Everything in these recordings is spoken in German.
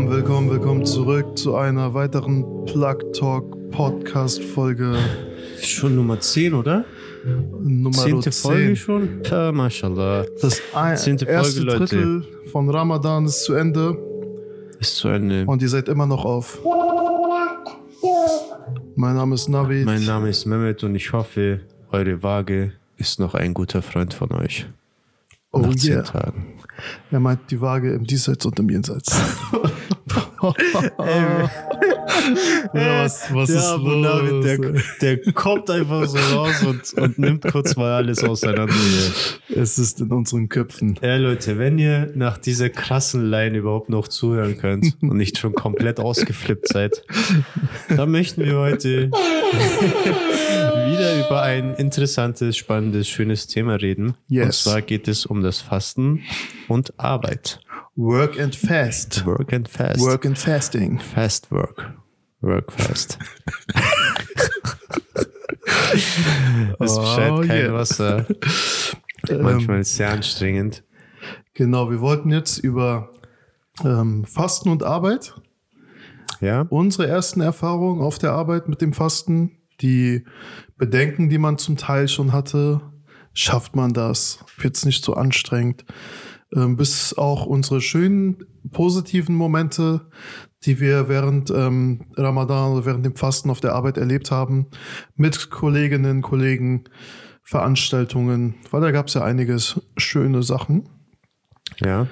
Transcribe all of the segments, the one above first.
Willkommen, willkommen, willkommen zurück zu einer weiteren Plug Talk Podcast Folge Schon Nummer 10, oder? Nummer Zehnte 10. Folge schon? Ja, mashallah. Das ein, Zehnte Folge, erste Leute. Drittel von Ramadan ist zu Ende Ist zu Ende. und ihr seid immer noch auf. Mein Name ist Navid. Mein Name ist Mehmet und ich hoffe, eure Waage ist noch ein guter Freund von euch. Oh Nach zehn yeah. Tagen. Er meint die Waage im Diesseits und im Jenseits. Ja, was, was der ist los? Der, der kommt einfach so raus und, und nimmt kurz mal alles auseinander hier. Es ist in unseren Köpfen. Ja, Leute, wenn ihr nach dieser krassen Line überhaupt noch zuhören könnt und nicht schon komplett ausgeflippt seid, dann möchten wir heute wieder über ein interessantes, spannendes, schönes Thema reden. Yes. Und zwar geht es um das Fasten und Arbeit. Work and fast. Work and fast. Work and fasting. Fast work. Work fast. es Oh, bescheid kein yeah. Wasser. Manchmal ist es sehr anstrengend. Genau, wir wollten jetzt über ähm, Fasten und Arbeit, Ja? unsere ersten Erfahrungen auf der Arbeit mit dem Fasten, die Bedenken, die man zum Teil schon hatte, schafft man das, wird es nicht so anstrengend, ähm, bis auch unsere schönen positiven Momente, die wir während ähm, Ramadan oder während dem Fasten auf der Arbeit erlebt haben, mit Kolleginnen, Kollegen, Veranstaltungen, weil da gab es ja einiges schöne Sachen. Ja.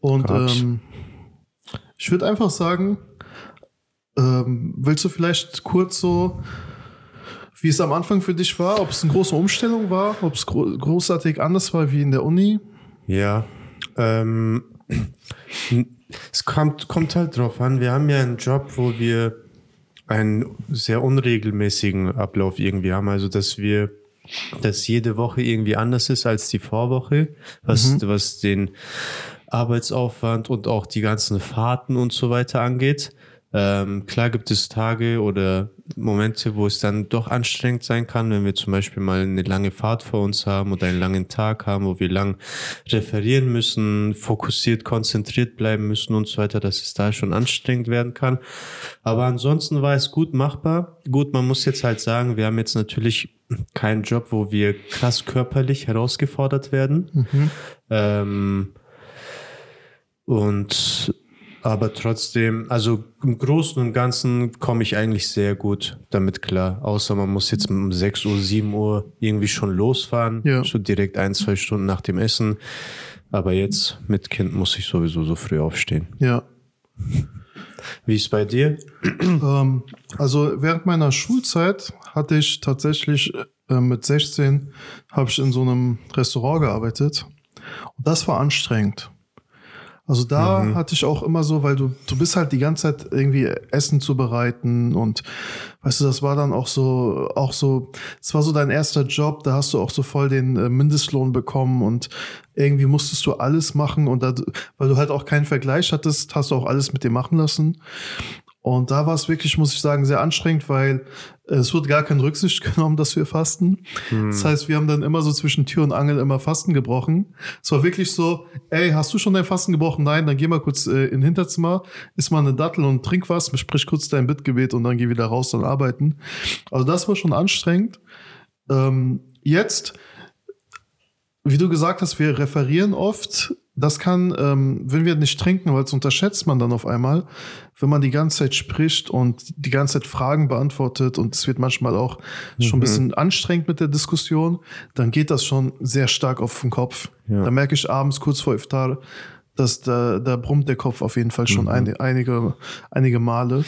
Und ähm, ich würde einfach sagen, ähm, willst du vielleicht kurz so, wie es am Anfang für dich war, ob es eine große Umstellung war, ob es gro großartig anders war wie in der Uni? Ja, ähm, es kommt, kommt halt drauf an. Wir haben ja einen Job, wo wir einen sehr unregelmäßigen Ablauf irgendwie haben. Also, dass wir, dass jede Woche irgendwie anders ist als die Vorwoche, was, was den Arbeitsaufwand und auch die ganzen Fahrten und so weiter angeht. Ähm, klar gibt es Tage oder Momente, wo es dann doch anstrengend sein kann, wenn wir zum Beispiel mal eine lange Fahrt vor uns haben oder einen langen Tag haben, wo wir lang referieren müssen, fokussiert, konzentriert bleiben müssen und so weiter, dass es da schon anstrengend werden kann. Aber ansonsten war es gut machbar. Gut, man muss jetzt halt sagen, wir haben jetzt natürlich keinen Job, wo wir krass körperlich herausgefordert werden. Ähm, und aber trotzdem, also im Großen und Ganzen komme ich eigentlich sehr gut damit klar. Außer man muss jetzt um 6 Uhr, 7 Uhr irgendwie schon losfahren. Ja. So direkt ein, zwei Stunden nach dem Essen. Aber jetzt mit Kind muss ich sowieso so früh aufstehen. Ja. Wie ist bei dir? Ähm, also während meiner Schulzeit hatte ich tatsächlich äh, mit 16 habe ich in so einem Restaurant gearbeitet und das war anstrengend. Also da hatte ich auch immer so, weil du du bist halt die ganze Zeit irgendwie Essen zubereiten und weißt du, das war dann auch so auch so, es war so dein erster Job, da hast du auch so voll den äh, Mindestlohn bekommen und irgendwie musstest du alles machen und da, weil du halt auch keinen Vergleich hattest, hast du auch alles mit dir machen lassen. Und da war es wirklich, muss ich sagen, sehr anstrengend, weil äh, es wurde gar keine Rücksicht genommen, dass wir fasten. Das heißt, wir haben dann immer so zwischen Tür und Angel immer Fasten gebrochen. Es war wirklich so, ey, hast du schon dein Fasten gebrochen? Nein, dann geh mal kurz äh, in Hinterzimmer, iss mal eine Dattel und trink was, besprich kurz dein Bittgebet und dann geh wieder raus und arbeiten. Also das war schon anstrengend. Ähm, jetzt, wie du gesagt hast, wir referieren oft. Das kann, ähm, wenn wir nicht trinken, weil es unterschätzt man dann auf einmal, wenn man die ganze Zeit spricht und die ganze Zeit Fragen beantwortet und es wird manchmal auch schon ein bisschen anstrengend mit der Diskussion, dann geht das schon sehr stark auf den Kopf. Ja. Da merke ich abends kurz vor Iftar, dass da, da brummt der Kopf auf jeden Fall schon ein, einige, einige Male.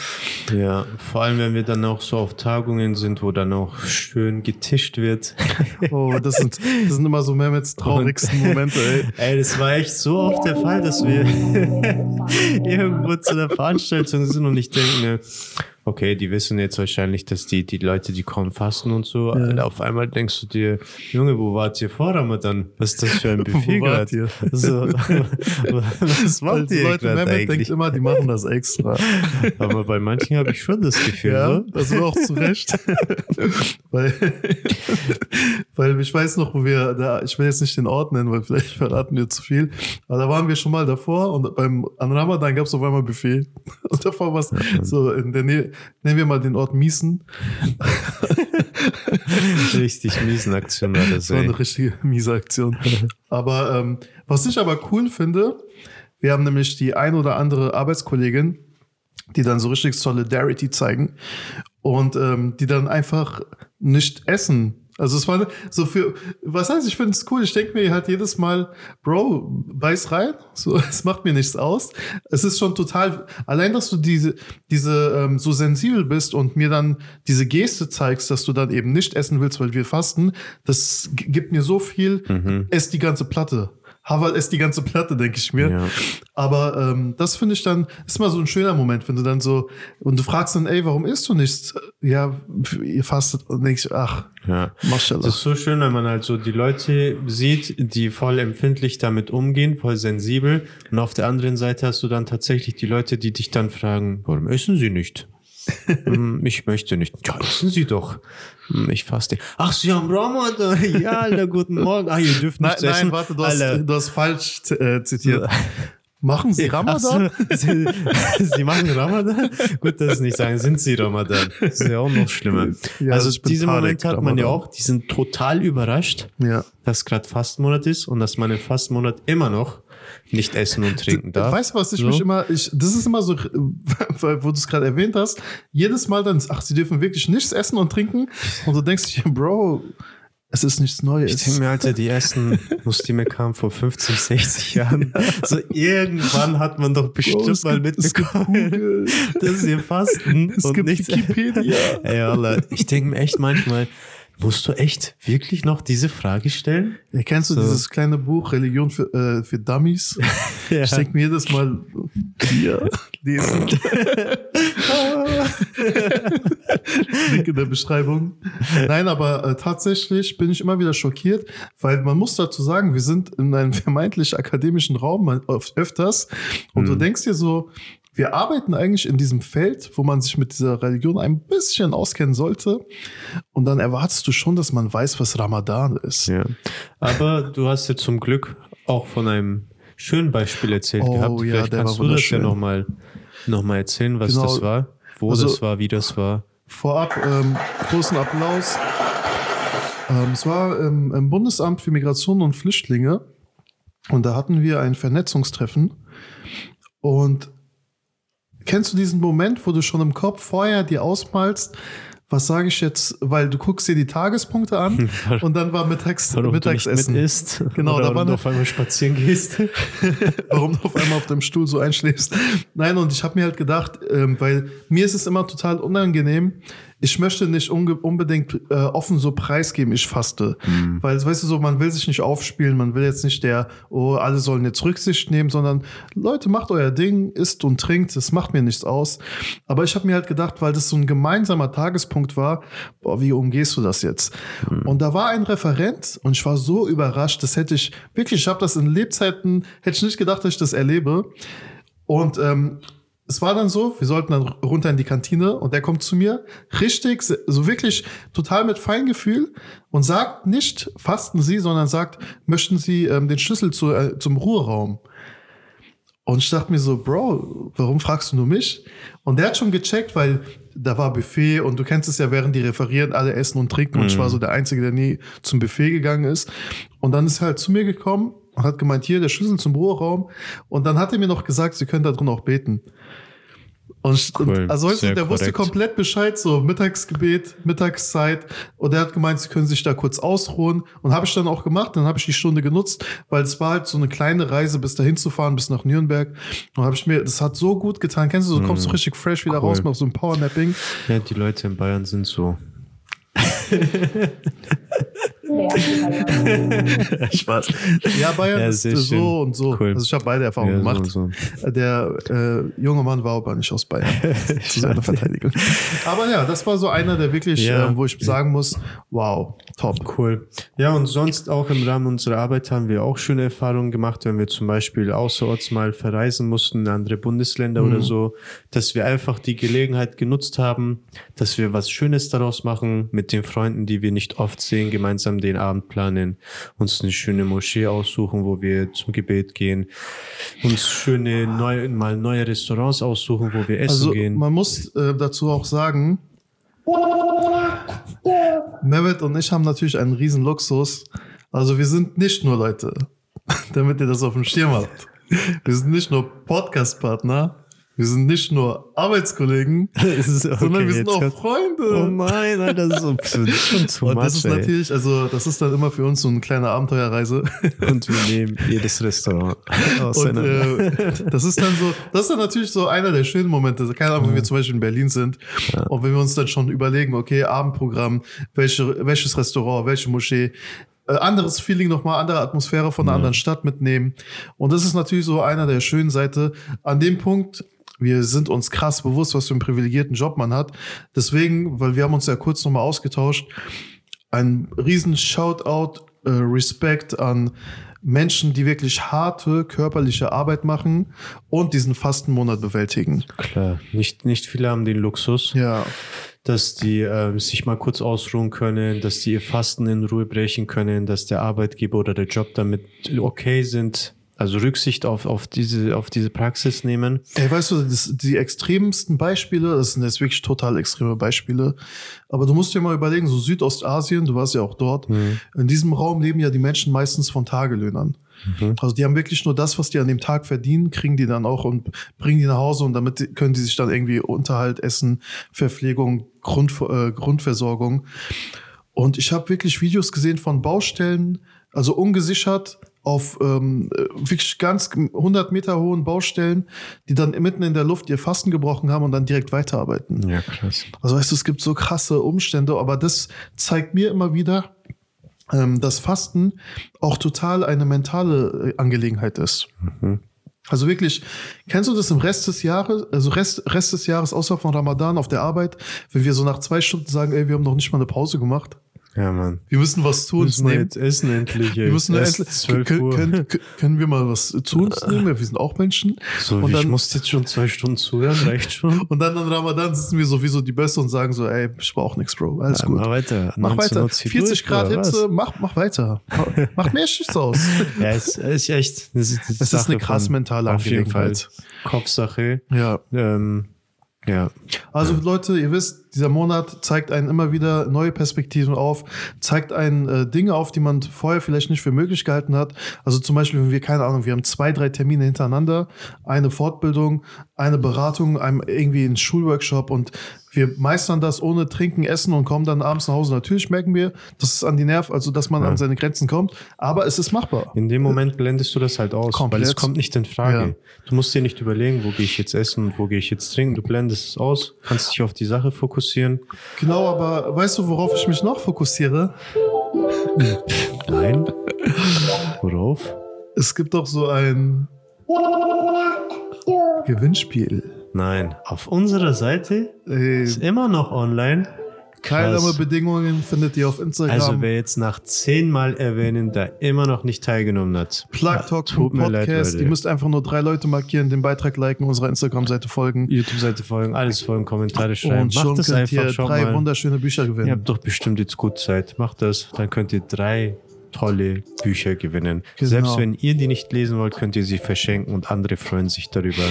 Ja, vor allem wenn wir dann auch so auf Tagungen sind, wo dann auch schön getischt wird. Oh, das sind, das sind immer so Mehmets traurigsten Momente, ey. Ey, das war echt so oft der Fall, dass wir irgendwo zu einer Veranstaltung sind und ich denke okay, die wissen jetzt wahrscheinlich, dass die, die Leute, die kommen, fasten und so. Alter, Auf einmal denkst du dir, Junge, wo wart ihr vor Ramadan? Was ist das für ein Buffet gerade? So, was macht Also ihr Leute, Mehmet denkt eigentlich? immer, die machen das extra. Aber bei manchen habe ich schon das Gefühl, Ja, so. das war auch zu Recht. weil, weil ich weiß noch, wo wir da, ich will jetzt nicht den Ort nennen, weil vielleicht verraten wir zu viel, aber da waren wir schon mal davor und beim, an an Ramadan gab es auf einmal Buffet. Und davor war es so in der Nähe, nennen wir mal den Ort Miesen. Richtig miesen Aktion war das. Das war Ey. eine richtige miese Aktion. Aber ähm, was ich aber cool finde, wir haben nämlich die ein oder andere Arbeitskollegin, die dann so richtig Solidarity zeigen und ähm, die dann einfach nicht essen. Also es war so für, was heißt, ich finde es cool. Ich denke mir halt jedes Mal, Bro, beiß rein. So, es macht mir nichts aus. Es ist schon total, allein, dass du diese, diese ähm, so sensibel bist und mir dann diese Geste zeigst, dass du dann eben nicht essen willst, weil wir fasten, das gibt mir so viel. Mhm. Ess die ganze Platte. Haval ess die ganze Platte, denke ich mir. Ja. Aber ähm, das finde ich dann, ist mal so ein schöner Moment, wenn du dann so, und du fragst dann, ey, warum isst du nichts? Ja, ihr fastet und denkst, ach, Ja. Maschallah. Das ist so schön, wenn man halt so die Leute sieht, die voll empfindlich damit umgehen, voll sensibel. Und auf der anderen Seite hast du dann tatsächlich die Leute, die dich dann fragen, warum essen sie nicht? Hm, ich möchte nicht. Ja, essen sie doch. Hm, Ich faste. Ach, sie haben Ramadan. Ja, Alter, guten Morgen. Ah, ihr dürft Nein, nichts essen. nein, warte, du hast, du hast falsch äh, zitiert. Machen Sie Ramadan? so, sie, sie machen Ramadan? Gut, dass sie nicht sagen, sind sie Ramadan? Das ist ja auch noch schlimmer. Ja, also diesen Moment hat man ja Ramadan. auch, die sind total überrascht, Ja. dass gerade Fastenmonat ist und dass man im Fastenmonat immer noch nicht essen und trinken darf. Weißt du, was ich So. mich immer, ich, das ist immer so, weil, wo du es gerade erwähnt hast, jedes Mal dann, ach, sie dürfen wirklich nichts essen und trinken und du denkst dir, Bro, es ist nichts Neues. Ich denke mir, Alter, die ersten Muslime kamen vor 50, 60 Jahren. So irgendwann hat man doch bestimmt Bro, es mal gibt- mitbekommen, dass sie fasten Es und gibt nichts Wikipedia. Ey, Alter, ich denke mir echt manchmal, musst du echt wirklich noch diese Frage stellen? Ja, kennst du So. dieses kleine Buch Religion für, äh, für Dummies? Ja. Ich denke mir jedes Mal, hier, lesen. Link in der Beschreibung. Nein, aber äh, tatsächlich bin ich immer wieder schockiert, weil man muss dazu sagen, wir sind in einem vermeintlich akademischen Raum man- oft öfters und du denkst dir so, wir arbeiten eigentlich in diesem Feld, wo man sich mit dieser Religion ein bisschen auskennen sollte. Und dann erwartest du schon, dass man weiß, was Ramadan ist. Ja. Aber du hast ja zum Glück auch von einem schönen Beispiel erzählt Oh, gehabt. ja, Vielleicht der kannst war du das ja nochmal noch mal erzählen, was Genau. das war, wo Also- das war, wie das war. Vorab ähm, großen Applaus. Ähm, es war ähm, im Bundesamt für Migration und Flüchtlinge und da hatten wir ein Vernetzungstreffen. Und kennst du diesen Moment, wo du schon im Kopf vorher dir ausmalst, was sage ich jetzt, weil du guckst dir die Tagespunkte an und dann war Mittags, Warum Mittagsessen. du mit isst. Genau, da war warum du eine- auf einmal spazieren gehst. warum du auf einmal auf dem Stuhl so einschläfst. Nein, und ich habe mir halt gedacht, ähm, weil mir ist es immer total unangenehm. Ich möchte nicht unbedingt äh, offen so preisgeben, ich faste. Weil, weißt du, so, man will sich nicht aufspielen, man will jetzt nicht der, oh, alle sollen jetzt Rücksicht nehmen, sondern Leute, macht euer Ding, isst und trinkt, das macht mir nichts aus. Aber ich habe mir halt gedacht, weil das so ein gemeinsamer Tagespunkt war, boah, wie umgehst du das jetzt? Und da war ein Referent und ich war so überrascht, das hätte ich wirklich, ich habe das in Lebzeiten, hätte ich nicht gedacht, dass ich das erlebe. Und ähm, es war dann so, wir sollten dann runter in die Kantine und der kommt zu mir, richtig, so wirklich total mit Feingefühl und sagt nicht, fasten Sie, sondern sagt, möchten Sie ähm, den Schlüssel zu, äh, zum Ruheraum? Und ich dachte mir so, Bro, warum fragst du nur mich? Und der hat schon gecheckt, weil da war Buffet und du kennst es ja, während die referieren, alle essen und trinken und ich war so der Einzige, der nie zum Buffet gegangen ist. Und dann ist er halt zu mir gekommen und hat gemeint, hier, der Schlüssel zum Ruheraum. Und dann hat er mir noch gesagt, sie können da drin auch beten. Und, Cool, und also weißt du, der wusste korrekt. komplett Bescheid, so Mittagsgebet, Mittagszeit. Und er hat gemeint, sie können sich da kurz ausruhen. Und habe ich dann auch gemacht. Dann habe ich die Stunde genutzt, weil es war halt so eine kleine Reise, bis dahin zu fahren, bis nach Nürnberg. Und habe ich mir, das hat so gut getan. Kennst du, du kommst so richtig fresh wieder. Cool. raus, machst so ein Powernapping. Ja, die Leute in Bayern sind so. Spaß. Ja, Bayern Ja, ist äh, schön. so und so. Cool. Also ich habe beide Erfahrungen Ja, gemacht. so, Der äh, junge Mann war aber nicht aus Bayern. zu seiner Verteidigung. Aber ja, das war so einer, der wirklich, Ja. ähm, wo ich sagen muss, wow, top. Cool. Ja, und sonst auch im Rahmen unserer Arbeit haben wir auch schöne Erfahrungen gemacht, wenn wir zum Beispiel außerorts mal verreisen mussten in andere Bundesländer oder so, dass wir einfach die Gelegenheit genutzt haben, dass wir was Schönes daraus machen, mit den Freunden, die wir nicht oft sehen, gemeinsam den Abend planen, uns eine schöne Moschee aussuchen, wo wir zum Gebet gehen, uns schöne neue, mal neue Restaurants aussuchen, wo wir essen Also gehen. man muss äh, dazu auch sagen, Mehmet und ich haben natürlich einen riesen Luxus. Also wir sind nicht nur Leute, damit ihr das auf dem Schirm habt. Wir sind nicht nur Podcast-Partner, wir sind nicht nur Arbeitskollegen, ist okay, sondern wir sind auch kommt- Freunde. Oh nein, Alter, das ist so- schon zu und much, das ist ey. natürlich, also das ist dann immer für uns so eine kleine Abenteuerreise. Und wir nehmen jedes Restaurant Und auseinander. äh, das ist dann so, das ist dann natürlich so einer der schönen Momente. Keine Ahnung, wenn wir zum Beispiel in Berlin sind und wenn wir uns dann schon überlegen, okay, Abendprogramm, welche, welches Restaurant, welche Moschee, äh, anderes Feeling nochmal, andere Atmosphäre von einer anderen Stadt mitnehmen. Und das ist natürlich so einer der schönen Seite. An dem Punkt, wir sind uns krass bewusst, was für einen privilegierten Job man hat. Deswegen, weil wir haben uns ja kurz nochmal ausgetauscht, ein riesen Shoutout, äh, Respekt an Menschen, die wirklich harte körperliche Arbeit machen und diesen Fastenmonat bewältigen. Klar, nicht, nicht viele haben den Luxus, Ja, dass die ähm, sich mal kurz ausruhen können, dass die ihr Fasten in Ruhe brechen können, dass der Arbeitgeber oder der Job damit okay sind. Also Rücksicht auf, auf, diese, auf diese Praxis nehmen. ey, weißt du, das, die extremsten Beispiele, das sind jetzt wirklich total extreme Beispiele, aber du musst dir mal überlegen, so Südostasien, du warst ja auch dort, in diesem Raum leben ja die Menschen meistens von Tagelöhnern. Also die haben wirklich nur das, was die an dem Tag verdienen, kriegen die dann auch und bringen die nach Hause und damit können die sich dann irgendwie Unterhalt, Essen, Verpflegung, Grund, äh, Grundversorgung. Und ich habe wirklich Videos gesehen von Baustellen, also ungesichert auf ähm, äh, wirklich ganz 100 Meter hohen Baustellen, die dann mitten in der Luft ihr Fasten gebrochen haben und dann direkt weiterarbeiten. Ja, krass. Also weißt du, es gibt so krasse Umstände, aber das zeigt mir immer wieder, ähm, dass Fasten auch total eine mentale äh, Angelegenheit ist. Also wirklich, kennst du das im Rest des Jahres, also Rest, Rest des Jahres außer von Ramadan auf der Arbeit, wenn wir so nach zwei Stunden sagen, ey, wir haben noch nicht mal eine Pause gemacht. Ja, Mann. Wir müssen was zu uns Müssen wir nehmen. jetzt essen endlich. ey. Wir müssen Erst endlich, 12 können, Uhr. können, können wir mal was zu uns nehmen? Wir sind auch Menschen. So, und wie, ich dann, muss jetzt schon zwei Stunden zuhören, reicht schon. und dann an Ramadan sitzen wir sowieso die Beste und sagen so, ey, ich brauch nichts, Bro. Alles Ja, gut. Mach weiter. Mach 19 weiter. Uhr zieht 40 durch, Grad? Hitze, mach, mach weiter. Mach mehr Schicht aus. Ja, es ist echt. Das ist, Es ist eine krass mentale Auf jeden Fall. Angelegenheit. Kopfsache. Ja. Ähm, ja. Also Leute, ihr wisst, dieser Monat zeigt einen immer wieder neue Perspektiven auf, zeigt einen äh, Dinge auf, die man vorher vielleicht nicht für möglich gehalten hat. Also zum Beispiel, wenn wir, keine Ahnung, wir haben zwei, drei Termine hintereinander, eine Fortbildung, eine Beratung, einem irgendwie einen Schulworkshop und wir meistern das ohne Trinken, Essen und kommen dann abends nach Hause. Natürlich merken wir, dass es an die Nerv, also dass man an seine Grenzen kommt, aber es ist machbar. In dem Moment blendest du das halt aus, Komplett. weil es kommt nicht in Frage. Ja. Du musst dir nicht überlegen, wo gehe ich jetzt essen und wo gehe ich jetzt trinken. Du blendest es aus, kannst dich auf die Sache fokussieren. Genau, aber weißt du, worauf ich mich noch fokussiere? Nein. Worauf? Es gibt doch so ein Gewinnspiel. Nein. Auf unserer Seite ist immer noch online. Krass. Bedingungen findet ihr auf Instagram. Also wer jetzt nach zehnmal erwähnen, da immer noch nicht teilgenommen hat. Plug ja, Talk tut mir leid, Podcast. Leute. Ihr müsst einfach nur drei Leute markieren, den Beitrag liken, unserer Instagram-Seite folgen. YouTube-Seite folgen, alles folgen, Kommentare schreiben. Und schon Macht das könnt einfach, ihr drei mal. wunderschöne Bücher gewinnen. Ihr habt doch bestimmt jetzt gut Zeit. Macht das, dann könnt ihr drei tolle Bücher gewinnen. Genau. Selbst wenn ihr die nicht lesen wollt, könnt ihr sie verschenken und andere freuen sich darüber.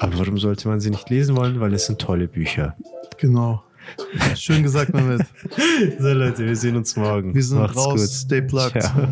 Aber warum sollte man sie nicht lesen wollen? Weil es sind tolle Bücher. Genau. Schön gesagt, Mehmet. So Leute, wir sehen uns morgen. Wir sind Macht's raus. gut. Stay plugged. Ciao.